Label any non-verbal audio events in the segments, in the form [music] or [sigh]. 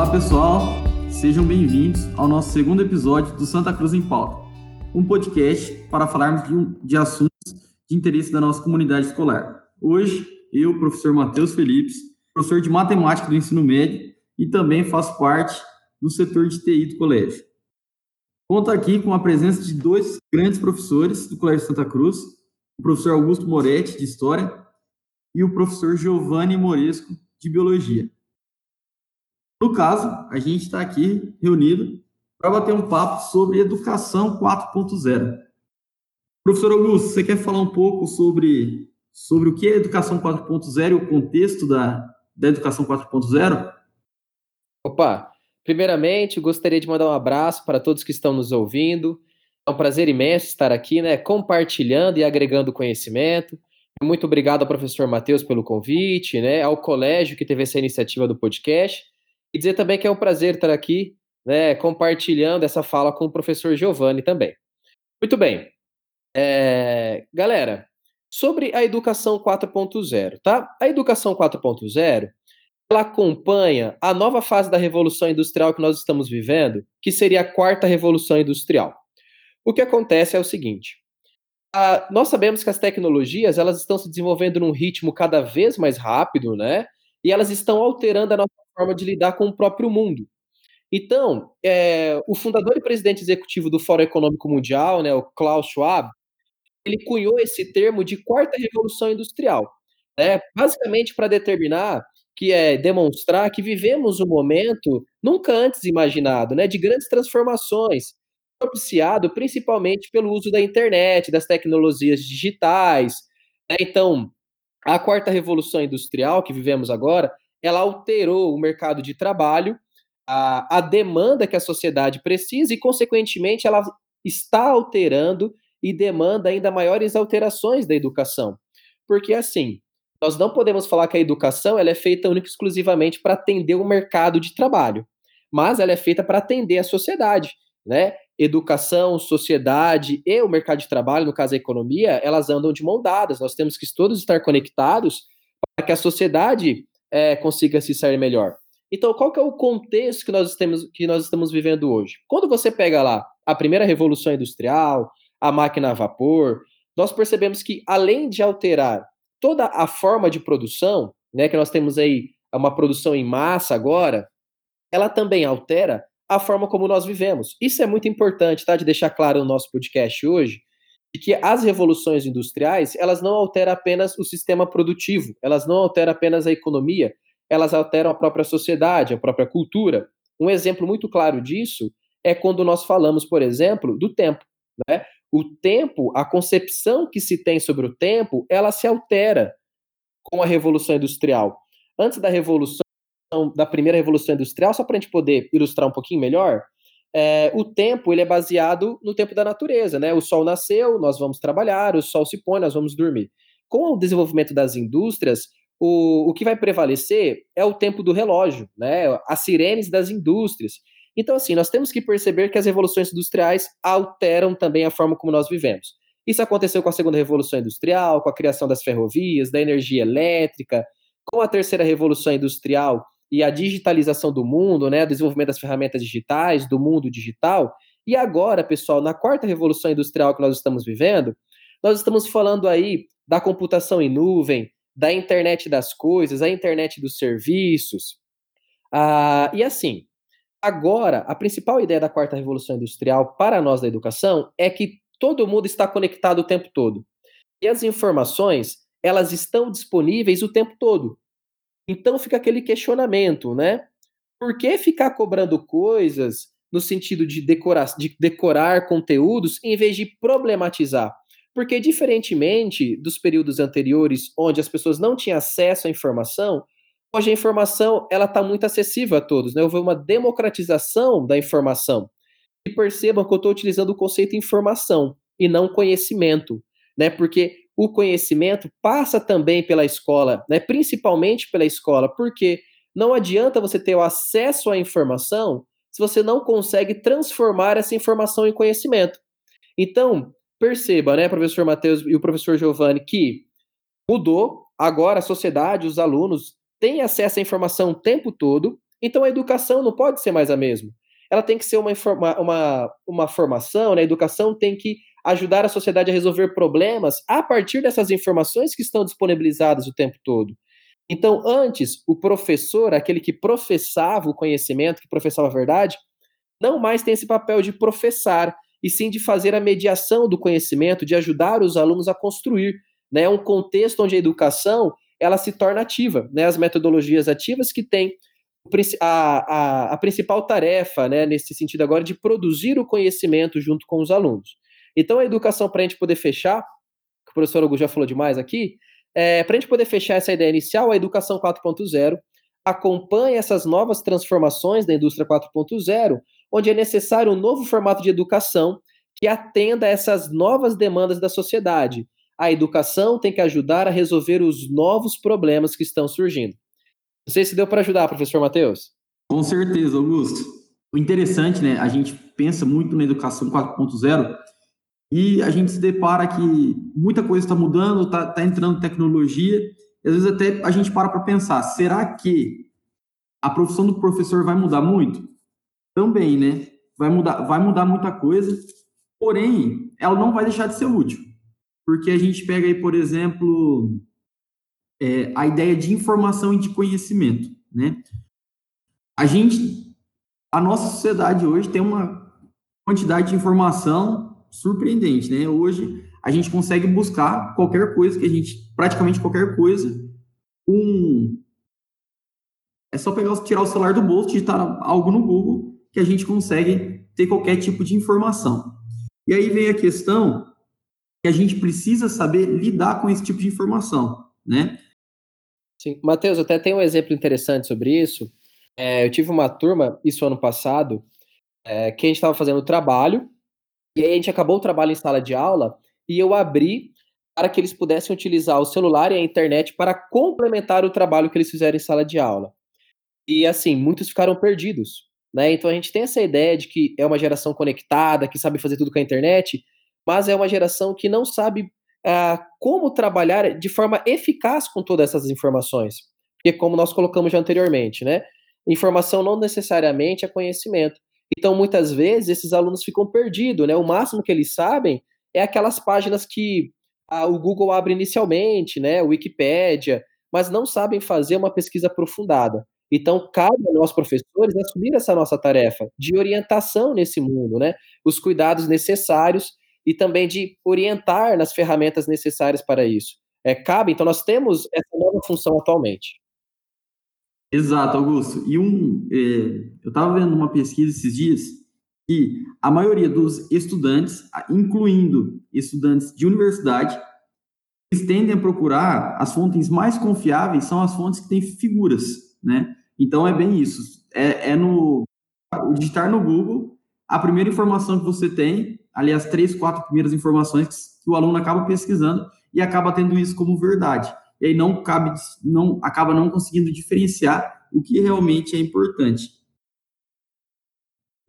Olá pessoal, sejam bem-vindos ao nosso segundo episódio do Santa Cruz em Pauta, um podcast para falarmos de, de assuntos de interesse da nossa comunidade escolar. Hoje, eu, professor Matheus Felipes, professor de matemática do ensino médio e também faço parte do setor de TI do colégio. Conto aqui com a presença de dois grandes professores do Colégio Santa Cruz, o professor Augusto Moretti, de História, e o professor Giovanni Moresco, de Biologia. No caso, a gente está aqui reunido para bater um papo sobre educação 4.0. Professor Augusto, você quer falar um pouco sobre, sobre o que é educação 4.0 e o contexto da, da educação 4.0? Opa, primeiramente gostaria de mandar um abraço para todos que estão nos ouvindo. É um prazer imenso estar aqui, né, compartilhando e agregando conhecimento. Muito obrigado ao professor Matheus pelo convite, né, ao colégio que teve essa iniciativa do podcast e dizer também que é um prazer estar aqui, né, compartilhando essa fala com o professor Giovanni também. Muito bem. É, galera, sobre a educação 4.0, tá? A educação 4.0, ela acompanha a nova fase da revolução industrial que nós estamos vivendo, que seria a quarta revolução industrial. O que acontece é o seguinte: a, nós sabemos que as tecnologias elas estão se desenvolvendo num ritmo cada vez mais rápido, né? E elas estão alterando a nossa forma de lidar com o próprio mundo. Então, é, o fundador e presidente executivo do Fórum Econômico Mundial, né, o Klaus Schwab, ele cunhou esse termo de quarta revolução industrial, né, basicamente para determinar que é demonstrar que vivemos um momento nunca antes imaginado, né, de grandes transformações, propiciado principalmente pelo uso da internet, das tecnologias digitais. Né? Então, a quarta revolução industrial que vivemos agora, ela alterou o mercado de trabalho, a, a demanda que a sociedade precisa e, consequentemente, ela está alterando e demanda ainda maiores alterações da educação. Porque, assim, nós não podemos falar que a educação ela é feita única e exclusivamente para atender o mercado de trabalho, mas ela é feita para atender a sociedade, né? Educação, sociedade e o mercado de trabalho, no caso a economia, elas andam de mão dadas. Nós temos que todos estar conectados para que a sociedade é, consiga se sair melhor. Então, qual que é o contexto que nós, temos, que nós estamos vivendo hoje? Quando você pega lá a primeira revolução industrial, a máquina a vapor, nós percebemos que, além de alterar toda a forma de produção, né, que nós temos aí uma produção em massa agora, ela também altera a forma como nós vivemos. Isso é muito importante, tá? De deixar claro no nosso podcast hoje, de que as revoluções industriais, elas não alteram apenas o sistema produtivo, elas não alteram apenas a economia, elas alteram a própria sociedade, a própria cultura. Um exemplo muito claro disso é quando nós falamos, por exemplo, do tempo. Né? O tempo, a concepção que se tem sobre o tempo, ela se altera com a Revolução Industrial. Antes da Revolução, da primeira Revolução Industrial, só para a gente poder ilustrar um pouquinho melhor, é, o tempo ele é baseado no tempo da natureza, né? O sol nasceu, nós vamos trabalhar, o sol se põe, nós vamos dormir. Com o desenvolvimento das indústrias, o, o que vai prevalecer é o tempo do relógio, né? As sirenes das indústrias. Então, assim, nós temos que perceber que as revoluções industriais alteram também a forma como nós vivemos. Isso aconteceu com a segunda revolução industrial, com a criação das ferrovias, da energia elétrica, com a terceira revolução industrial e a digitalização do mundo, né, desenvolvimento das ferramentas digitais, do mundo digital. E agora, pessoal, na quarta revolução industrial que nós estamos vivendo, nós estamos falando aí da computação em nuvem, da internet das coisas, a internet dos serviços. Ah, e assim, agora, a principal ideia da quarta revolução industrial para nós da educação é que todo mundo está conectado o tempo todo. E as informações, elas estão disponíveis o tempo todo. Então fica aquele questionamento, né? Por que ficar cobrando coisas no sentido de decorar, de decorar conteúdos em vez de problematizar? Porque, diferentemente dos períodos anteriores, onde as pessoas não tinham acesso à informação, hoje a informação ela está muito acessível a todos. Né? Houve uma democratização da informação. E percebam que eu estou utilizando o conceito informação e não conhecimento, né? Porque o conhecimento passa também pela escola, né? principalmente pela escola, porque não adianta você ter o acesso à informação se você não consegue transformar essa informação em conhecimento. Então, perceba, né, professor Matheus e o professor Giovanni, que mudou, agora a sociedade, os alunos têm acesso à informação o tempo todo, Então a educação não pode ser mais a mesma. Ela tem que ser uma, uma, uma formação, né? a educação tem que ajudar a sociedade a resolver problemas a partir dessas informações que estão disponibilizadas o tempo todo. Então, antes, o professor, aquele que professava o conhecimento, que professava a verdade, não mais tem esse papel de professar, e sim de fazer a mediação do conhecimento, de ajudar os alunos a construir né, um contexto onde a educação ela se torna ativa, né, as metodologias ativas que têm a, a, a principal tarefa, né, nesse sentido agora, de produzir o conhecimento junto com os alunos. Então, a educação, para a gente poder fechar, que o professor Augusto já falou demais aqui, é, para a gente poder fechar essa ideia inicial, a educação 4.0 acompanha essas novas transformações da indústria 4.0, onde é necessário um novo formato de educação que atenda a essas novas demandas da sociedade. A educação tem que ajudar a resolver os novos problemas que estão surgindo. Não sei se deu para ajudar, professor Matheus. Com certeza, Augusto. O interessante, né? A gente pensa muito na educação 4.0 e a gente se depara que muita coisa está mudando, está tá entrando tecnologia, e às vezes até a gente para para pensar, será que a profissão do professor vai mudar muito? Também, né? Vai mudar, vai mudar muita coisa, porém, ela não vai deixar de ser útil. Porque a gente pega aí, por exemplo, é, a ideia de informação e de conhecimento, né? A gente, a nossa sociedade hoje tem uma quantidade de informação surpreendente, né? Hoje a gente consegue buscar qualquer coisa que a gente, praticamente qualquer coisa, com é só pegar, tirar o celular do bolso, digitar algo no Google que a gente consegue ter qualquer tipo de informação. E aí vem a questão que a gente precisa saber lidar com esse tipo de informação, né? Sim, Matheus, até tem um exemplo interessante sobre isso. É, eu tive uma turma, isso ano passado, é, que a gente estava fazendo trabalho e aí a gente acabou o trabalho em sala de aula e eu abri para que eles pudessem utilizar o celular e a internet para complementar o trabalho que eles fizeram em sala de aula. E assim, muitos ficaram perdidos, né? Então a gente tem essa ideia de que é uma geração conectada, que sabe fazer tudo com a internet, mas é uma geração que não sabe uh, como trabalhar de forma eficaz com todas essas informações. Porque como nós colocamos já anteriormente, né? Informação não necessariamente é conhecimento. Então, muitas vezes, esses alunos ficam perdidos, né? O máximo que eles sabem é aquelas páginas que a, o Google abre inicialmente, né? Wikipédia, mas não sabem fazer uma pesquisa aprofundada. Então, cabe a nós, professores, assumir essa nossa tarefa de orientação nesse mundo, né? Os cuidados necessários e também de orientar nas ferramentas necessárias para isso. É, cabe, então, nós temos essa nova função atualmente. Exato, Augusto. E um, é, eu estava vendo uma pesquisa esses dias que a maioria dos estudantes, incluindo estudantes de universidade, eles tendem a procurar as fontes mais confiáveis são as fontes que têm figuras, né? Então é bem isso. É, é no digitar no Google a primeira informação que você tem, ali as três, quatro primeiras informações que o aluno acaba pesquisando e acaba tendo isso como verdade e aí não cabe, não acaba não conseguindo diferenciar o que realmente é importante.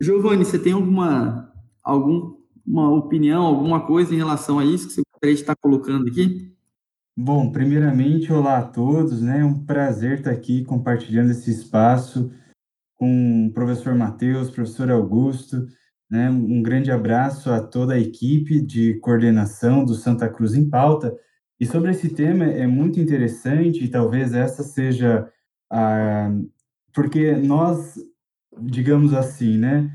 Giovanni, você tem alguma alguma opinião, alguma coisa em relação a isso que você gostaria de estar colocando aqui? Bom, primeiramente, olá a todos, né? É um prazer estar aqui compartilhando esse espaço com o professor Matheus, professor Augusto, né? Um grande abraço a toda a equipe de coordenação do Santa Cruz em Pauta e sobre esse tema é muito interessante, e talvez essa seja a. Porque nós, digamos assim, né,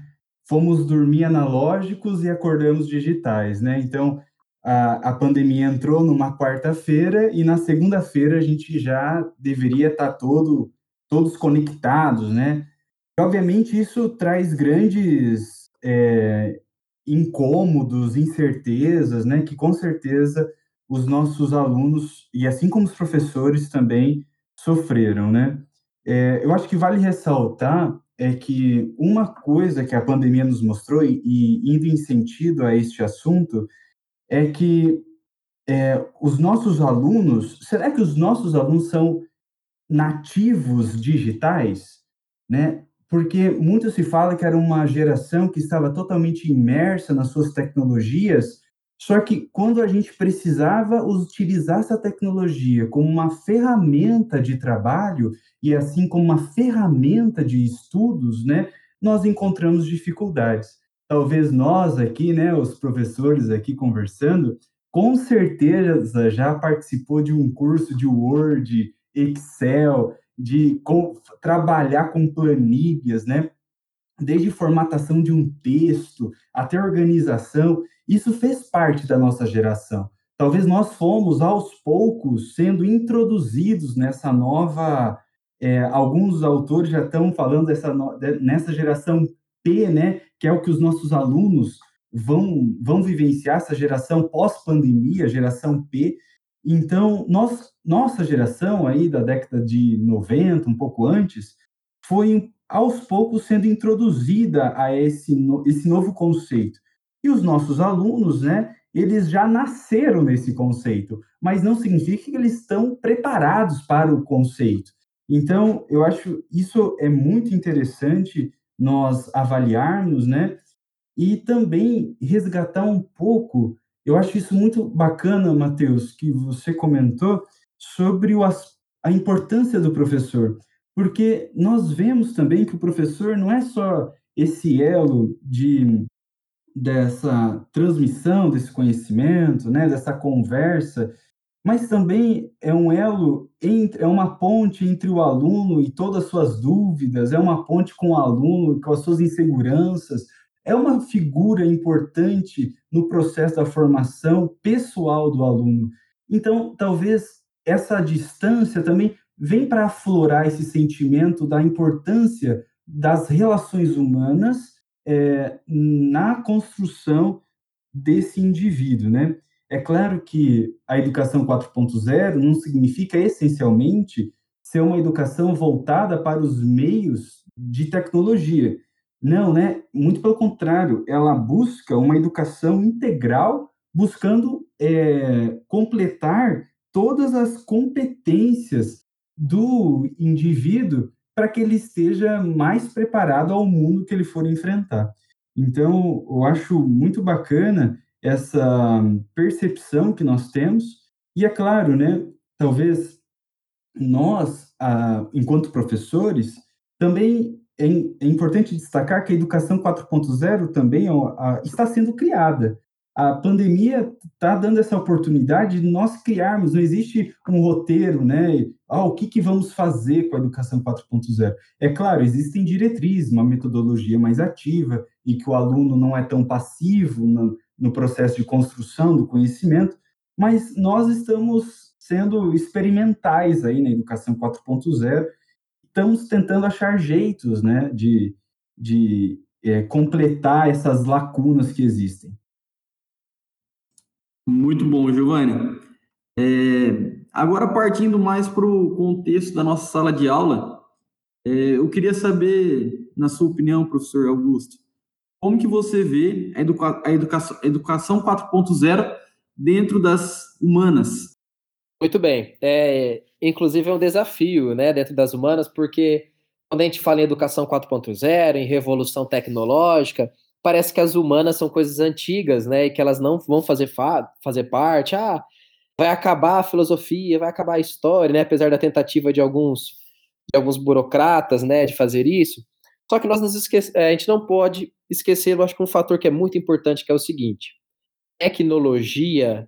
fomos dormir analógicos e acordamos digitais, né? Então, a, a pandemia entrou numa quarta-feira e na segunda-feira a gente já deveria estar todo, todos conectados, né? E, obviamente, isso traz grandes é, incômodos, incertezas, né? Que com certeza os nossos alunos, e assim como os professores também, sofreram, né? É, eu acho que vale ressaltar é que uma coisa que a pandemia nos mostrou, e, indo em sentido a este assunto, é que é, os nossos alunos, será que os nossos alunos são nativos digitais? Né? Porque muito se fala que era uma geração que estava totalmente imersa nas suas tecnologias, Só que quando a gente precisava utilizar essa tecnologia como uma ferramenta de trabalho e assim como uma ferramenta de estudos, né, nós encontramos dificuldades. Talvez nós aqui, né, os professores aqui conversando, com certeza já participou de um curso de Word, Excel, de com, trabalhar com planilhas, né? Desde formatação de um texto até organização, isso fez parte da nossa geração. Talvez nós fomos aos poucos sendo introduzidos nessa nova. É, alguns autores já estão falando dessa nessa geração P, né? Que é o que os nossos alunos vão, vão vivenciar essa geração pós-pandemia, geração P. Então, nós, nossa geração aí da década de 90, um pouco antes, foi aos poucos sendo introduzida a esse, esse novo conceito. E os nossos alunos, né, eles já nasceram nesse conceito, mas não significa que eles estão preparados para o conceito. Então, eu acho isso é muito interessante nós avaliarmos, né, e também resgatar um pouco, eu acho isso muito bacana, Matheus, que você comentou sobre o, a importância do professor, porque nós vemos também que o professor não é só esse elo de dessa transmissão desse conhecimento, né, dessa conversa, mas também é um elo entre, é uma ponte entre o aluno e todas as suas dúvidas, é uma ponte com o aluno com as suas inseguranças, é uma figura importante no processo da formação pessoal do aluno. Então, talvez essa distância também vem para aflorar esse sentimento da importância das relações humanas é, na construção desse indivíduo, né? É claro que a educação 4.0 não significa essencialmente ser uma educação voltada para os meios de tecnologia. Não, né? Muito pelo contrário, ela busca uma educação integral, buscando é, completar todas as competências do indivíduo para que ele esteja mais preparado ao mundo que ele for enfrentar. Então, eu acho muito bacana essa percepção que nós temos, e é claro, né? Talvez nós, ah, enquanto professores, também é, é, importante destacar que a educação 4.0 também ó, a, está sendo criada. A pandemia está dando essa oportunidade de nós criarmos, não existe um roteiro, né? Ah, o que, que vamos fazer com a educação 4.0? É claro, existem diretrizes, uma metodologia mais ativa e que o aluno não é tão passivo no, no processo de construção do conhecimento, mas nós estamos sendo experimentais aí na educação 4.0 estamos tentando achar jeitos né, de, de é, completar essas lacunas que existem. Muito bom, Giovanni. É, agora, partindo mais para o contexto da nossa sala de aula, é, eu queria saber, na sua opinião, professor Augusto, como que você vê a, educa a educação, educação 4.0 dentro das humanas? Muito bem. É, inclusive é um desafio, né, dentro das humanas, porque quando a gente fala em educação 4.0, em revolução tecnológica, parece que as humanas são coisas antigas, né, e que elas não vão fazer, fa fazer parte. Ah, vai acabar a filosofia, vai acabar a história, né, apesar da tentativa de alguns de alguns burocratas, né, de fazer isso. Só que nós nos esquece, a gente não pode esquecer, eu acho que um fator que é muito importante, que é o seguinte: tecnologia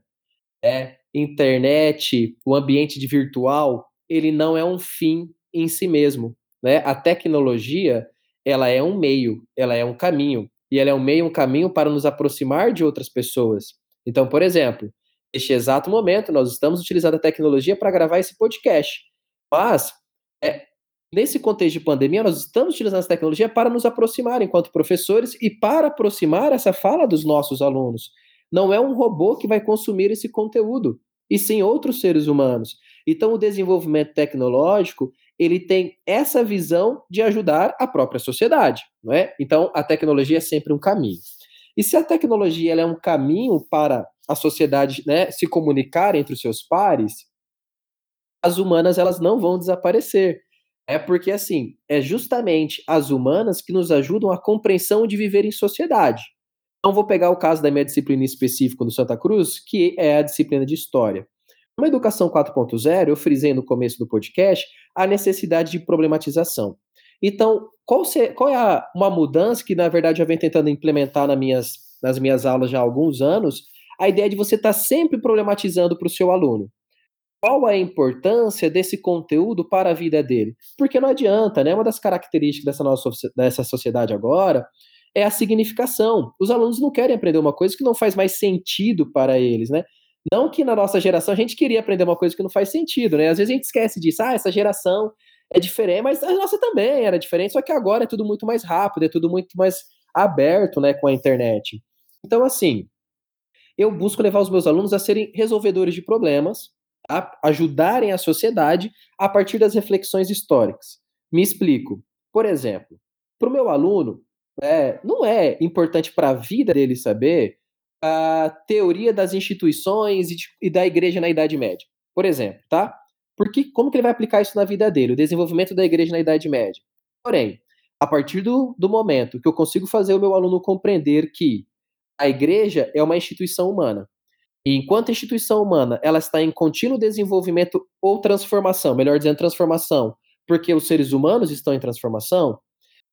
é internet, o ambiente de virtual, ele não é um fim em si mesmo, né? A tecnologia, ela é um meio, ela é um caminho, e ela é um meio, um caminho para nos aproximar de outras pessoas. Então, por exemplo, neste exato momento, nós estamos utilizando a tecnologia para gravar esse podcast, mas é, nesse contexto de pandemia, nós estamos utilizando essa tecnologia para nos aproximar enquanto professores e para aproximar essa fala dos nossos alunos. Não é um robô que vai consumir esse conteúdo, e sim outros seres humanos. Então, o desenvolvimento tecnológico ele tem essa visão de ajudar a própria sociedade, não é? Então, a tecnologia é sempre um caminho. E se a tecnologia é um caminho para a sociedade né, se comunicar entre os seus pares, as humanas elas não vão desaparecer. É porque assim, é justamente as humanas que nos ajudam a compreensão de viver em sociedade. Então, vou pegar o caso da minha disciplina específica do Santa Cruz, que é a disciplina de História. Na Educação 4.0, eu frisei no começo do podcast a necessidade de problematização. Então, qual, se, qual é a, uma mudança que, na verdade, eu venho tentando implementar nas minhas, nas minhas aulas já há alguns anos? A ideia de você estar tá sempre problematizando para o seu aluno. Qual a importância desse conteúdo para a vida dele? Porque não adianta, né? Uma das características dessa nossa dessa sociedade agora é a significação. Os alunos não querem aprender uma coisa que não faz mais sentido para eles, né? Não que na nossa geração a gente queria aprender uma coisa que não faz sentido, né? Às vezes a gente esquece disso. Ah, essa geração é diferente, mas a nossa também era diferente, só que agora é tudo muito mais rápido, é tudo muito mais aberto, né, com a internet. Então, assim, eu busco levar os meus alunos a serem resolvedores de problemas, a ajudarem a sociedade a partir das reflexões históricas. Me explico. Por exemplo, para o meu aluno, é, não é importante para a vida dele saber a teoria das instituições e, de, e, da igreja na Idade Média, por exemplo, tá? Porque como que ele vai aplicar isso na vida dele, o desenvolvimento da igreja na Idade Média? Porém, a partir do, do momento que eu consigo fazer o meu aluno compreender que a igreja é uma instituição humana, e enquanto instituição humana ela está em contínuo desenvolvimento ou transformação, melhor dizendo, transformação, porque os seres humanos estão em transformação,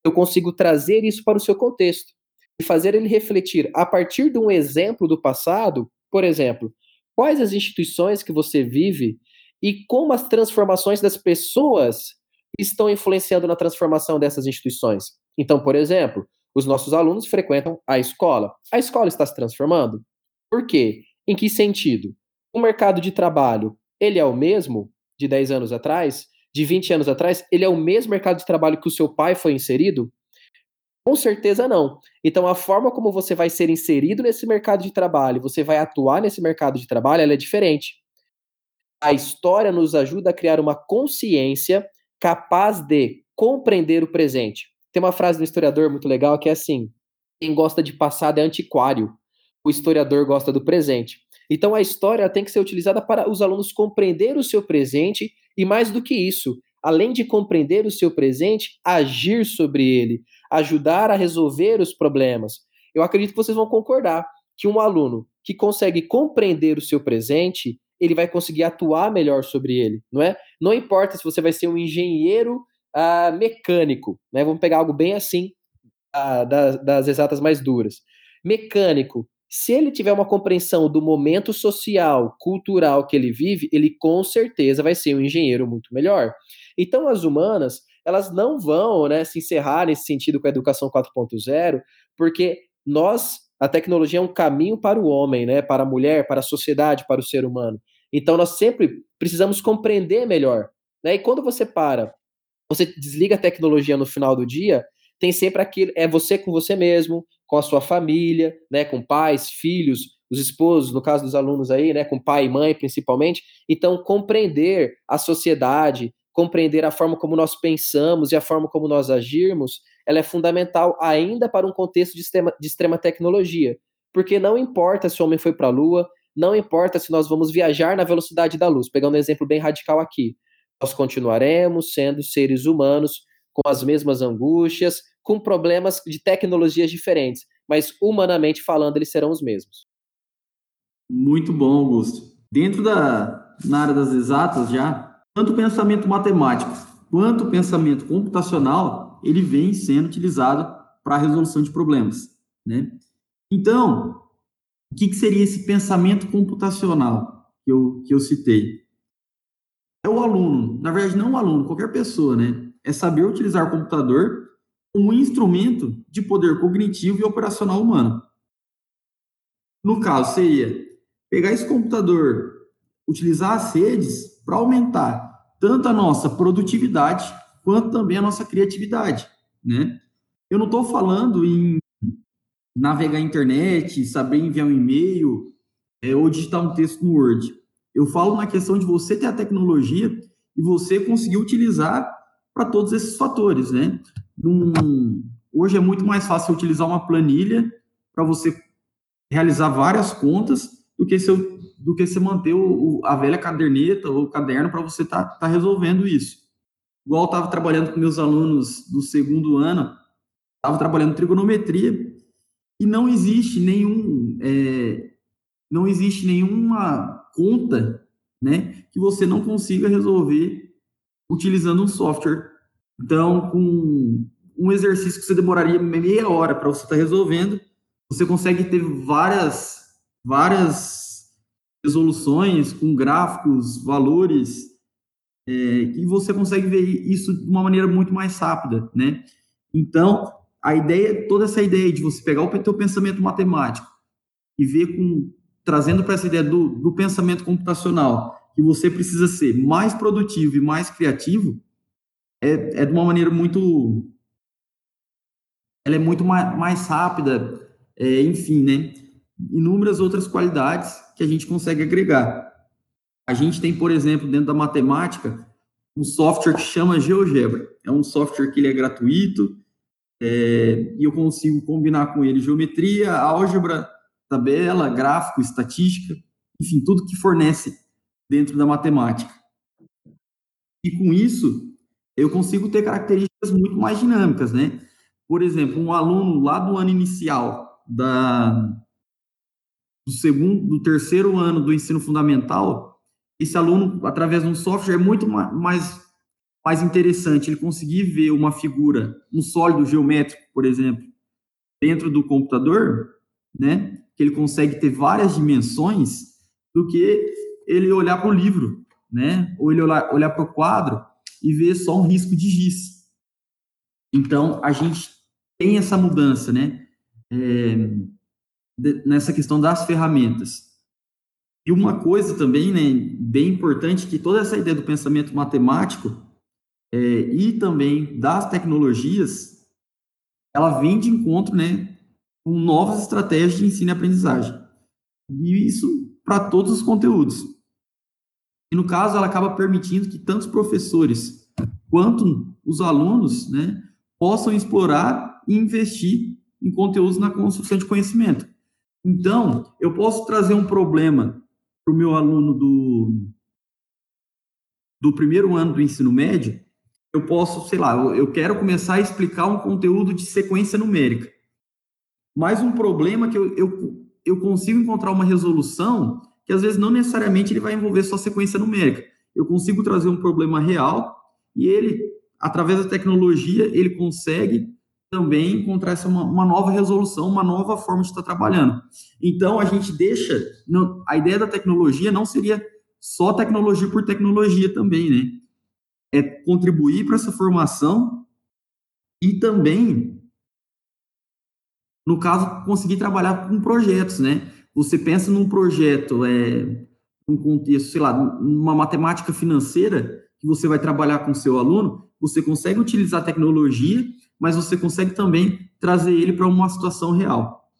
eu consigo trazer isso para o seu contexto e fazer ele refletir a partir de um exemplo do passado, por exemplo, quais as instituições que você vive e como as transformações das pessoas estão influenciando na transformação dessas instituições. Então, por exemplo, os nossos alunos frequentam a escola. A escola está se transformando? Por quê? Em que sentido? O mercado de trabalho, ele é o mesmo de 10 anos atrás? De 20 anos atrás? Ele é o mesmo mercado de trabalho que o seu pai foi inserido? Com certeza não. Então, a forma como você vai ser inserido nesse mercado de trabalho, você vai atuar nesse mercado de trabalho, ela é diferente. A história nos ajuda a criar uma consciência capaz de compreender o presente. Tem uma frase do historiador muito legal que é assim: quem gosta de passado é antiquário, o historiador gosta do presente. Então a história tem que ser utilizada para os alunos compreender o seu presente e mais do que isso, além de compreender o seu presente, agir sobre ele, ajudar a resolver os problemas. Eu acredito que vocês vão concordar que um aluno que consegue compreender o seu presente, ele vai conseguir atuar melhor sobre ele, não é? Não importa se você vai ser um engenheiro uh, mecânico, né? Vamos pegar algo bem assim, uh, das, das exatas mais duras. Mecânico, se ele tiver uma compreensão do momento social, cultural que ele vive, ele com certeza vai ser um engenheiro muito melhor. Então, as humanas, elas não vão né, se encerrar nesse sentido com a educação 4.0, porque nós, a tecnologia é um caminho para o homem, né, para a mulher, para a sociedade, para o ser humano. Então nós sempre precisamos compreender melhor. Né? E quando você para, você desliga a tecnologia no final do dia, tem sempre aquilo, é você com você mesmo, com a sua família, né, com pais, filhos, os esposos, no caso dos alunos aí, né, com pai e mãe principalmente. Então, compreender a sociedade, compreender a forma como nós pensamos e a forma como nós agirmos, ela é fundamental ainda para um contexto de extrema, de extrema tecnologia. Porque não importa se o homem foi para a Lua, não importa se nós vamos viajar na velocidade da luz. Pegando um exemplo bem radical aqui. Nós continuaremos sendo seres humanos com as mesmas angústias, com problemas de tecnologias diferentes, mas humanamente falando, eles serão os mesmos. Muito bom, Augusto. Dentro da na área das exatas já, tanto o pensamento matemático quanto o pensamento computacional, ele vem sendo utilizado para a resolução de problemas, né? Então, o que, que seria esse pensamento computacional que eu, que eu citei? É o aluno, na verdade não o aluno, qualquer pessoa, né? É saber utilizar o computador como um instrumento de poder cognitivo e operacional humano. No caso, seria pegar esse computador, utilizar as redes para aumentar tanto a nossa produtividade quanto também a nossa criatividade, né? Eu não estou falando em navegar a internet, saber enviar um e-mail é, ou digitar um texto no Word. Eu falo na questão de você ter a tecnologia e você conseguir utilizar para todos esses fatores, né? Num, hoje é muito mais fácil utilizar uma planilha para você realizar várias contas do que se eu do que você manter o, a velha caderneta ou caderno para você estar tá, tá resolvendo isso. Igual eu estava trabalhando com meus alunos do segundo ano, estava trabalhando trigonometria, E não existe nenhum, é, não existe nenhuma conta, né, que você não consiga resolver utilizando um software. Então, com um exercício que você demoraria meia hora para você estar tá resolvendo, você consegue ter várias, várias resoluções com gráficos, valores, é, e você consegue ver isso de uma maneira muito mais rápida, né? Então, a ideia, toda essa ideia de você pegar o teu pensamento matemático e ver com, trazendo para essa ideia do, do pensamento computacional, que você precisa ser mais produtivo e mais criativo, é, é de uma maneira muito ela é muito mais, mais rápida, é, enfim, né? Inúmeras outras qualidades que a gente consegue agregar. A gente tem, por exemplo, dentro da matemática, um software que chama GeoGebra. É um software que ele é gratuito é, e eu consigo combinar com ele geometria, álgebra, tabela, gráfico, estatística, enfim, tudo que fornece dentro da matemática. E com isso, eu consigo ter características muito mais dinâmicas, né? por exemplo, um aluno lá do ano inicial da do segundo, do terceiro ano do ensino fundamental, esse aluno, através de um software, é muito mais, mais interessante ele conseguir ver uma figura, um sólido geométrico, por exemplo, dentro do computador, né, que ele consegue ter várias dimensões, do que ele olhar para o livro, né, ou ele olhar, olhar para o quadro e ver só um risco de giz. Então, a gente tem essa mudança, né? É, nessa questão das ferramentas. E uma coisa também, né, bem importante, que toda essa ideia do pensamento matemático é, e também das tecnologias, ela vem de encontro, né, com novas estratégias de ensino e aprendizagem. E isso para todos os conteúdos. E no caso, ela acaba permitindo que tanto os professores quanto os alunos, né, possam explorar e investir em conteúdos na construção de conhecimento. Então, eu posso trazer um problema para o meu aluno do, do primeiro ano do ensino médio, eu posso, sei lá, eu quero começar a explicar um conteúdo de sequência numérica. Mas um problema que eu, eu, eu consigo encontrar uma resolução que às vezes não necessariamente ele vai envolver só sequência numérica. Eu consigo trazer um problema real e ele, através da tecnologia, ele consegue também encontrar essa uma, uma, nova resolução, uma nova forma de estar trabalhando. Então, a gente deixa. Não, a ideia da tecnologia não seria só tecnologia por tecnologia também, né? É contribuir para essa formação e também, no caso, conseguir trabalhar com projetos, né? Você pensa num projeto, é, um contexto, sei lá, uma matemática financeira que você vai trabalhar com seu aluno, você consegue utilizar a tecnologia mas você consegue também trazer ele para uma situação real.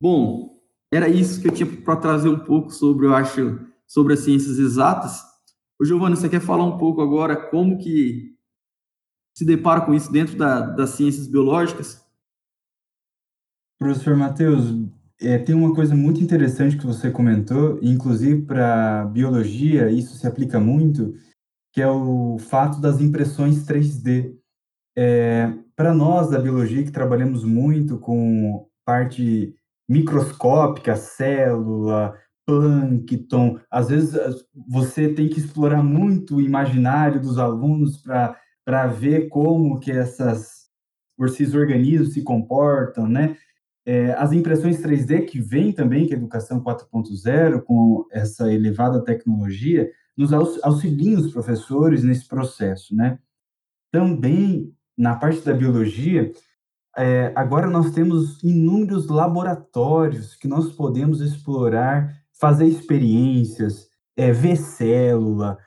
Bom, era isso que eu tinha para trazer um pouco sobre, eu acho, sobre as ciências exatas. O Giovanni, você quer falar um pouco agora como que se depara com isso dentro da, das ciências biológicas? Professor Matheus, é, tem uma coisa muito interessante que você comentou, inclusive para biologia, isso se aplica muito, que é o fato das impressões 3D. É, para nós da biologia que trabalhamos muito com parte microscópica, célula, plâncton, às vezes você tem que explorar muito o imaginário dos alunos para ver como que essas esses organismos se comportam, né? É, as impressões 3D que vem também que a educação 4.0 com essa elevada tecnologia nos auxiliam os professores nesse processo, né? Também na parte da biologia, é, agora nós temos inúmeros laboratórios que nós podemos explorar, fazer experiências, é, ver célula,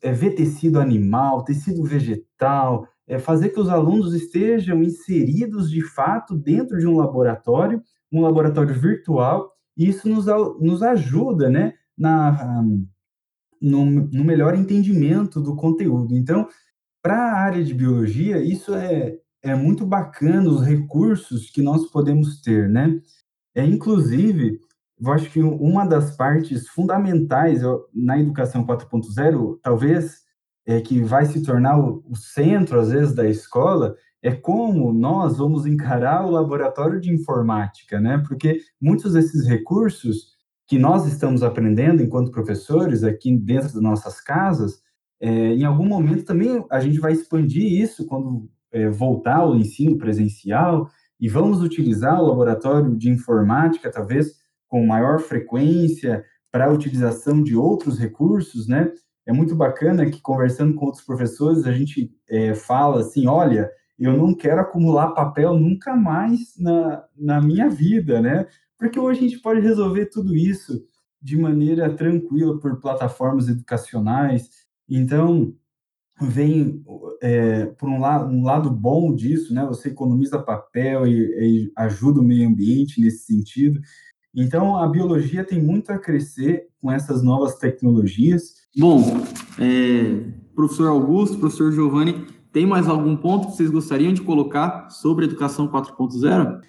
é, ver tecido animal, tecido vegetal, é, fazer que os alunos estejam inseridos de fato dentro de um laboratório, um laboratório virtual, e isso nos, nos ajuda né, na, no, no melhor entendimento do conteúdo. Então, para a área de biologia, isso é, é muito bacana, os recursos que nós podemos ter, né? É, inclusive, eu acho que uma das partes fundamentais na educação 4.0, talvez, é, que vai se tornar o, o, centro, às vezes, da escola, é como nós vamos encarar o laboratório de informática, né? Porque muitos desses recursos que nós estamos aprendendo enquanto professores aqui dentro das nossas casas, é, em algum momento também a gente vai expandir isso quando é, voltar ao ensino presencial e vamos utilizar o laboratório de informática talvez com maior frequência para a utilização de outros recursos, né? É muito bacana que conversando com outros professores a gente é, fala assim, olha, eu não quero acumular papel nunca mais na, na minha vida, né? Porque hoje a gente pode resolver tudo isso de maneira tranquila por plataformas educacionais. Então, vem é, por um lado, um lado bom disso, né? Você economiza papel e, e, ajuda o meio ambiente nesse sentido. Então, a biologia tem muito a crescer com essas novas tecnologias. Bom, é, professor Augusto, professor Giovanni, tem mais algum ponto que vocês gostariam de colocar sobre a educação 4.0?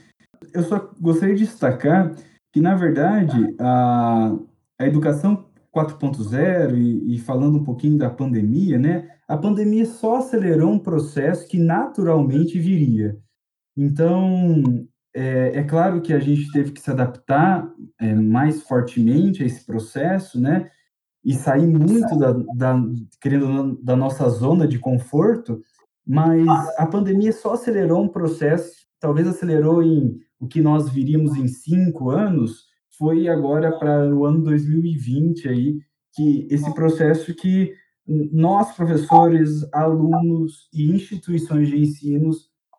Eu só gostaria de destacar que, na verdade, a, a educação 4.0 e, e falando um pouquinho da pandemia, né? A pandemia só acelerou um processo que naturalmente viria. Então, é, é, claro que a gente teve que se adaptar é, mais fortemente a esse processo, né? E sair muito da, da, querendo, da nossa zona de conforto, mas a pandemia só acelerou um processo, talvez acelerou em o que nós viríamos em cinco anos, foi agora para o ano 2020 aí, que esse processo que nós, professores, alunos e instituições de ensino,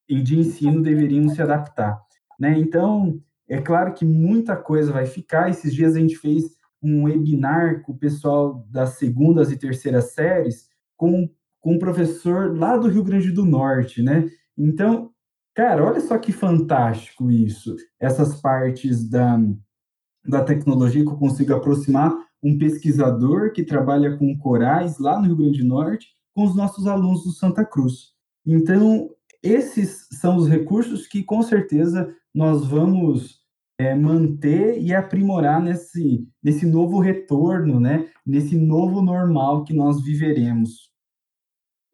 de ensino deveriam se adaptar. Né? Então, é claro que muita coisa vai ficar. Esses dias a gente fez um webinar com o pessoal das segundas e terceiras séries, com com um professor lá do Rio Grande do Norte, né? Então, cara, olha só que fantástico isso, essas partes da, da tecnologia que eu consigo aproximar um pesquisador que trabalha com corais lá no Rio Grande do Norte com os nossos alunos do Santa Cruz. Então, esses são os recursos que com certeza nós vamos é, manter e aprimorar nesse, nesse novo retorno, né? nesse novo normal que nós viveremos.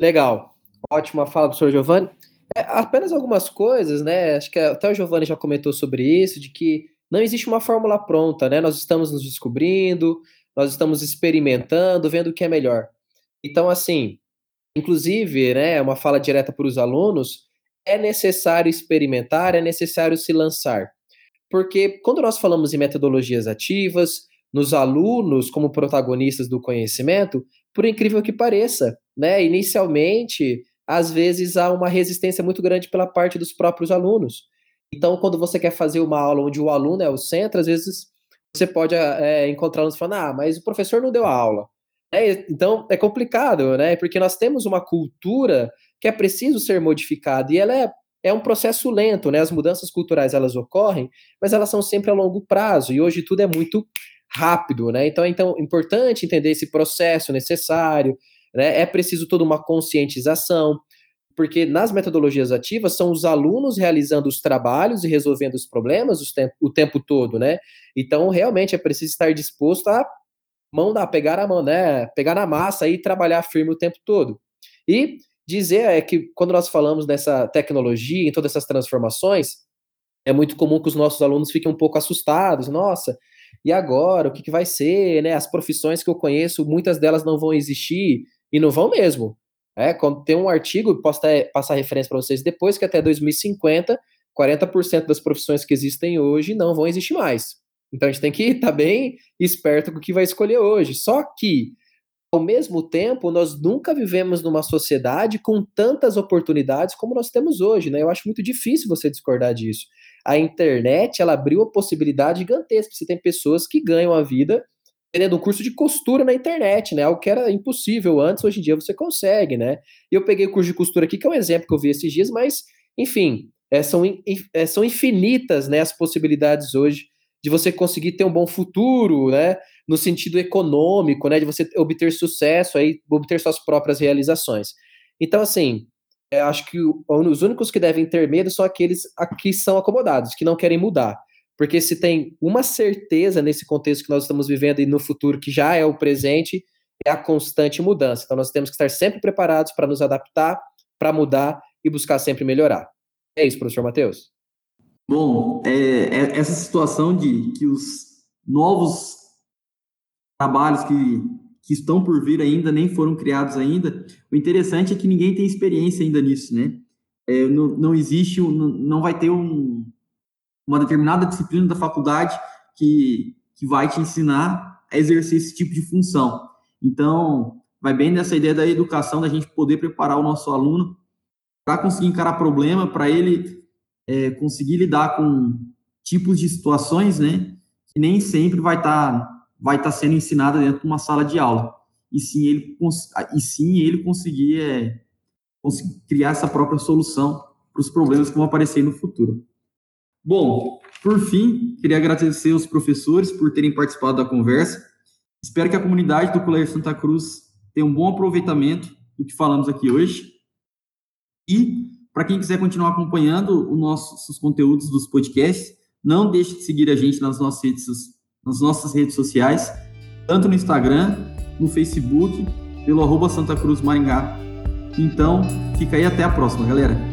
Legal. Ótima fala, professor Giovanni. É, apenas algumas coisas, né? Acho que até o Giovanni já comentou sobre isso, de que não existe uma fórmula pronta, né? Nós estamos nos descobrindo, nós estamos experimentando, vendo o que é melhor. Então, assim, inclusive, né, uma fala direta para os alunos, é necessário experimentar, é necessário se lançar. Porque quando nós falamos em metodologias ativas, nos alunos como protagonistas do conhecimento, por incrível que pareça, né? Inicialmente, às vezes há uma resistência muito grande pela parte dos próprios alunos. Então, quando você quer fazer uma aula onde o aluno é o centro, às vezes você pode é, encontrar alunos falando, ah, mas o professor não deu a aula. É, então, é complicado, né? Porque nós temos uma cultura que é preciso ser modificada e ela é, é um processo lento, né? As mudanças culturais, elas ocorrem, mas elas são sempre a longo prazo e hoje tudo é muito rápido, né? Então, então é importante entender esse processo necessário, né? É preciso toda uma conscientização, porque nas metodologias ativas são os alunos realizando os trabalhos e resolvendo os problemas o tempo, todo, né? Então, realmente é preciso estar disposto a mão da pegar a mão, né? Pegar na massa e trabalhar firme o tempo todo. E dizer é que quando nós falamos dessa tecnologia, em todas essas transformações, é muito comum que os nossos alunos fiquem um pouco assustados. Nossa, e agora, o que, que vai ser, né? As profissões que eu conheço, muitas delas não vão existir, e não vão mesmo. É, tem um artigo, posso até passar referência para vocês depois, que até 2050, 40% das profissões que existem hoje não vão existir mais. Então a gente tem que estar [laughs] tá bem esperto com o que vai escolher hoje. Só que, ao mesmo tempo, nós nunca vivemos numa sociedade com tantas oportunidades como nós temos hoje, né? Eu acho muito difícil você discordar disso a internet ela abriu a possibilidade gigantesca. Você tem pessoas que ganham a vida um curso de costura na internet, né? Algo que era impossível antes, hoje em dia você consegue, né? E eu peguei o curso de costura aqui, que é um exemplo que eu vi esses dias, mas, enfim, é, são, é, são infinitas né, as possibilidades hoje de você conseguir ter um bom futuro, né? No sentido econômico, né? De você obter sucesso, aí, obter suas próprias realizações. Então, assim, é, acho que os únicos que devem ter medo são aqueles que são acomodados, que não querem mudar. Porque se tem uma certeza nesse contexto que nós estamos vivendo e no futuro, que já é o presente, é a constante mudança. Então nós temos que estar sempre preparados para nos adaptar, para mudar e buscar sempre melhorar. É isso, professor Matheus? Bom, é, é essa situação de que os novos trabalhos que, que estão por vir ainda nem foram criados ainda, o interessante é que ninguém tem experiência ainda nisso, né? É, não, não existe, não, não vai ter um, uma determinada disciplina da faculdade que, que vai te ensinar a exercer esse tipo de função. Então, vai bem nessa ideia da educação, da gente poder preparar o nosso aluno para conseguir encarar problema, para ele é, conseguir lidar com tipos de situações, né, que nem sempre vai estar tá, vai estar tá sendo ensinada dentro de uma sala de aula. E sim ele, e sim ele conseguir, é, conseguir criar essa própria solução para os problemas que vão aparecer no futuro. Bom, por fim, queria agradecer aos professores por terem participado da conversa. Espero que a comunidade do Colégio Santa Cruz tenha um bom aproveitamento do que falamos aqui hoje. E, para quem quiser continuar acompanhando os nossos conteúdos dos podcasts, não deixe de seguir a gente nas nossas redes, nas nossas redes sociais, tanto no Instagram, no Facebook, pelo arroba Santa Cruz Maringá. Então, fica aí até a próxima, galera.